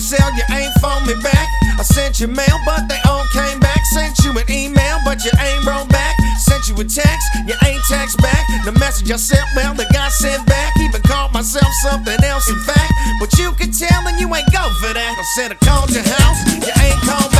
I you ain't phone me back. I sent you mail, but they all came back. Sent you an email, but you ain't wrote back. Sent you a text, you ain't text back. The message I sent, well, the guy sent back. Even called myself something else, in fact. But you can tell and you ain't go for that. I sent a call to your house, you ain't called back.